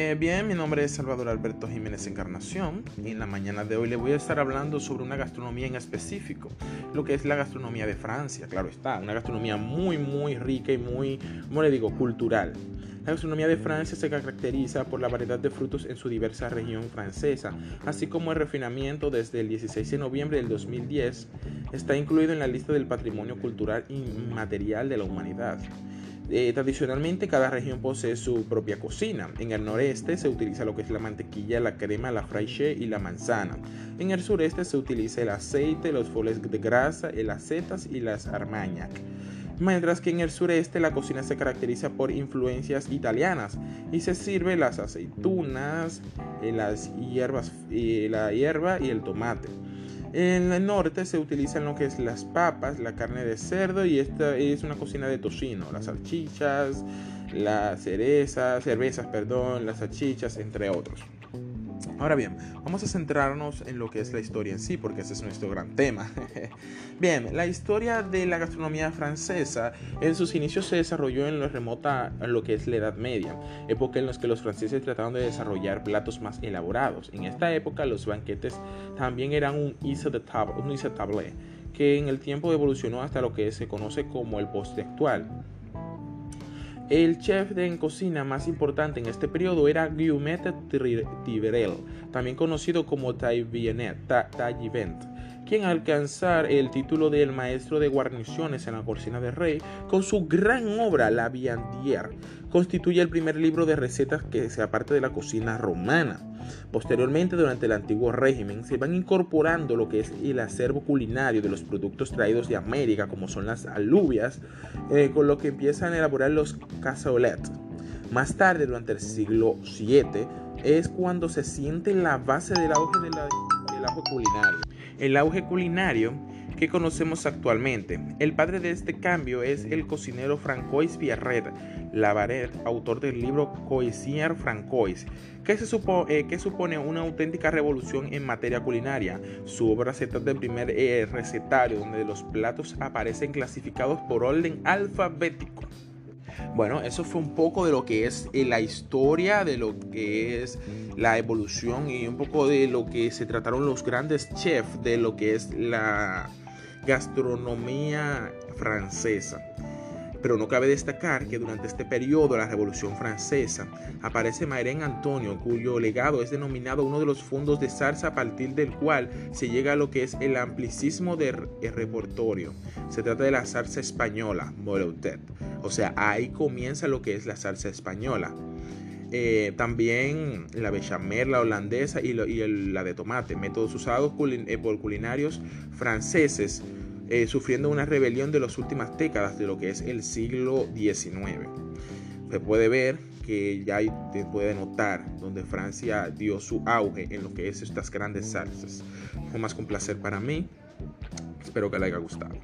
Eh, bien, mi nombre es Salvador Alberto Jiménez Encarnación y en la mañana de hoy le voy a estar hablando sobre una gastronomía en específico, lo que es la gastronomía de Francia, claro está, una gastronomía muy muy rica y muy, como le digo, cultural. La gastronomía de Francia se caracteriza por la variedad de frutos en su diversa región francesa, así como el refinamiento desde el 16 de noviembre del 2010 está incluido en la lista del Patrimonio Cultural Inmaterial de la Humanidad. Eh, tradicionalmente cada región posee su propia cocina. En el noreste se utiliza lo que es la mantequilla, la crema, la fraiche y la manzana. En el sureste se utiliza el aceite, los foles de grasa, el acetas y las armagnac. Mientras que en el sureste la cocina se caracteriza por influencias italianas y se sirve las aceitunas, eh, las hierbas, eh, la hierba y el tomate. En el norte se utilizan lo que es las papas, la carne de cerdo y esta es una cocina de tocino, las salchichas, las cerezas, cervezas, perdón, las salchichas, entre otros. Ahora bien, vamos a centrarnos en lo que es la historia en sí, porque ese es nuestro gran tema. bien, la historia de la gastronomía francesa en sus inicios se desarrolló en lo remota, en lo que es la Edad Media, época en la que los franceses trataron de desarrollar platos más elaborados. En esta época los banquetes también eran un isse de table, un table, que en el tiempo evolucionó hasta lo que se conoce como el postre actual. El chef de cocina más importante en este periodo era Guillaume Tiverel, también conocido como Taillevent, quien al alcanzar el título de maestro de guarniciones en la cocina de rey, con su gran obra La Viandière, constituye el primer libro de recetas que se aparte de la cocina romana. Posteriormente, durante el antiguo régimen, se van incorporando lo que es el acervo culinario de los productos traídos de América, como son las alubias, eh, con lo que empiezan a elaborar los cassoulet. Más tarde, durante el siglo VII, es cuando se siente la base del auge del auge culinario. El auge culinario que conocemos actualmente. El padre de este cambio es el cocinero Francois Pierret Lavaret, autor del libro Coisier Francois, eh, que supone una auténtica revolución en materia culinaria. Su obra se trata del primer eh, recetario donde los platos aparecen clasificados por orden alfabético. Bueno, eso fue un poco de lo que es eh, la historia, de lo que es la evolución y un poco de lo que se trataron los grandes chefs de lo que es la gastronomía francesa. Pero no cabe destacar que durante este periodo de la Revolución Francesa aparece Mairén Antonio, cuyo legado es denominado uno de los fondos de zarza a partir del cual se llega a lo que es el amplicismo del repertorio. Se trata de la zarza española, Moloutet. O sea, ahí comienza lo que es la salsa española. Eh, también la bechamel, la holandesa y, la de tomate, métodos usados eh, por culinarios franceses, eh, sufriendo una rebelión de las últimas décadas de lo que es el siglo XIX. Se puede ver que ya se puede notar donde Francia dio su auge en lo que es estas grandes salsas. Fue más que un placer para mí. Espero que le haya gustado.